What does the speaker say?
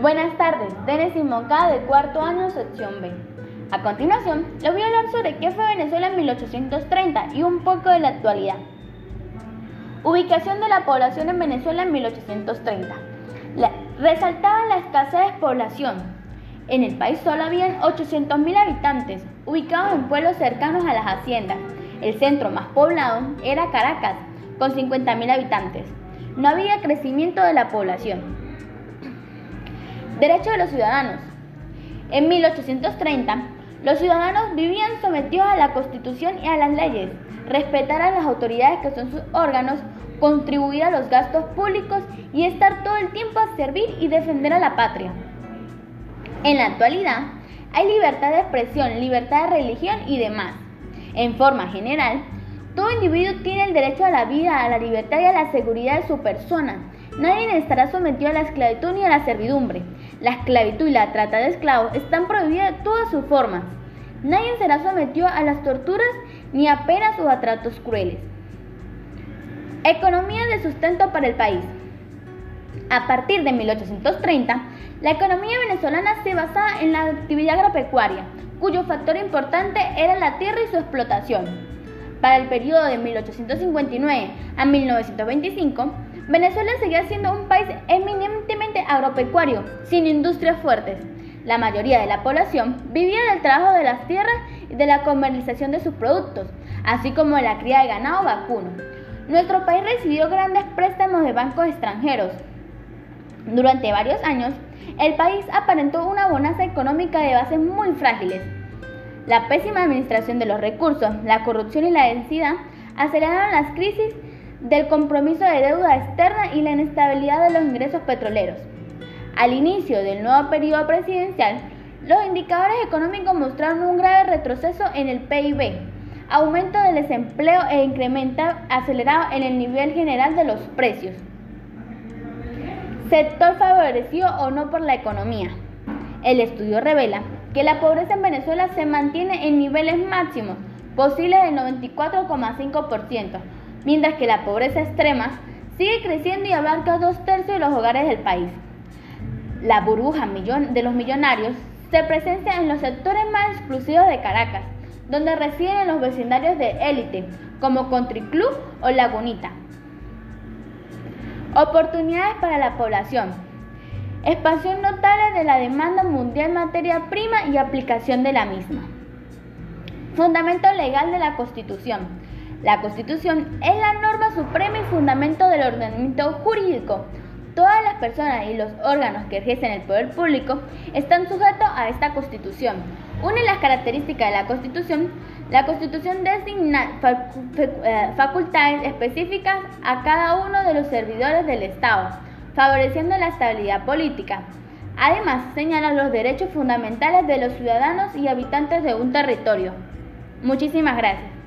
Buenas tardes, Denis Moncada de cuarto año, sección B. A continuación, les voy a hablar sobre qué fue Venezuela en 1830 y un poco de la actualidad. Ubicación de la población en Venezuela en 1830. resaltaba la escasez de población. En el país solo habían 800.000 habitantes, ubicados en pueblos cercanos a las haciendas. El centro más poblado era Caracas, con 50.000 habitantes. No había crecimiento de la población. Derecho de los ciudadanos. En 1830, los ciudadanos vivían sometidos a la Constitución y a las leyes, respetar a las autoridades que son sus órganos, contribuir a los gastos públicos y estar todo el tiempo a servir y defender a la patria. En la actualidad, hay libertad de expresión, libertad de religión y demás. En forma general, todo individuo tiene el derecho a la vida, a la libertad y a la seguridad de su persona. Nadie estará sometido a la esclavitud ni a la servidumbre. La esclavitud y la trata de esclavos están prohibidas de todas sus formas. Nadie será sometido a las torturas ni a penas o a tratos crueles. Economía de sustento para el país. A partir de 1830, la economía venezolana se basaba en la actividad agropecuaria, cuyo factor importante era la tierra y su explotación. Para el periodo de 1859 a 1925, Venezuela seguía siendo un país eminentemente agropecuario, sin industrias fuertes. La mayoría de la población vivía del trabajo de las tierras y de la comercialización de sus productos, así como de la cría de ganado vacuno. Nuestro país recibió grandes préstamos de bancos extranjeros. Durante varios años, el país aparentó una bonanza económica de bases muy frágiles. La pésima administración de los recursos, la corrupción y la densidad aceleraron las crisis del compromiso de deuda externa y la inestabilidad de los ingresos petroleros. Al inicio del nuevo periodo presidencial, los indicadores económicos mostraron un grave retroceso en el PIB, aumento del desempleo e incremento acelerado en el nivel general de los precios. Sector favorecido o no por la economía. El estudio revela que la pobreza en Venezuela se mantiene en niveles máximos posibles del 94,5%, mientras que la pobreza extrema sigue creciendo y abarca dos tercios de los hogares del país. La burbuja de los millonarios se presenta en los sectores más exclusivos de Caracas, donde residen los vecindarios de élite, como Country Club o Lagunita. Oportunidades para la población. Expansión notable de la demanda mundial materia prima y aplicación de la misma. Fundamento legal de la Constitución. La Constitución es la norma suprema y fundamento del ordenamiento jurídico. Todas las personas y los órganos que ejercen el poder público están sujetos a esta Constitución. Una de las características de la Constitución, la Constitución designa eh, facultades específicas a cada uno de los servidores del Estado, favoreciendo la estabilidad política. Además, señala los derechos fundamentales de los ciudadanos y habitantes de un territorio. Muchísimas gracias.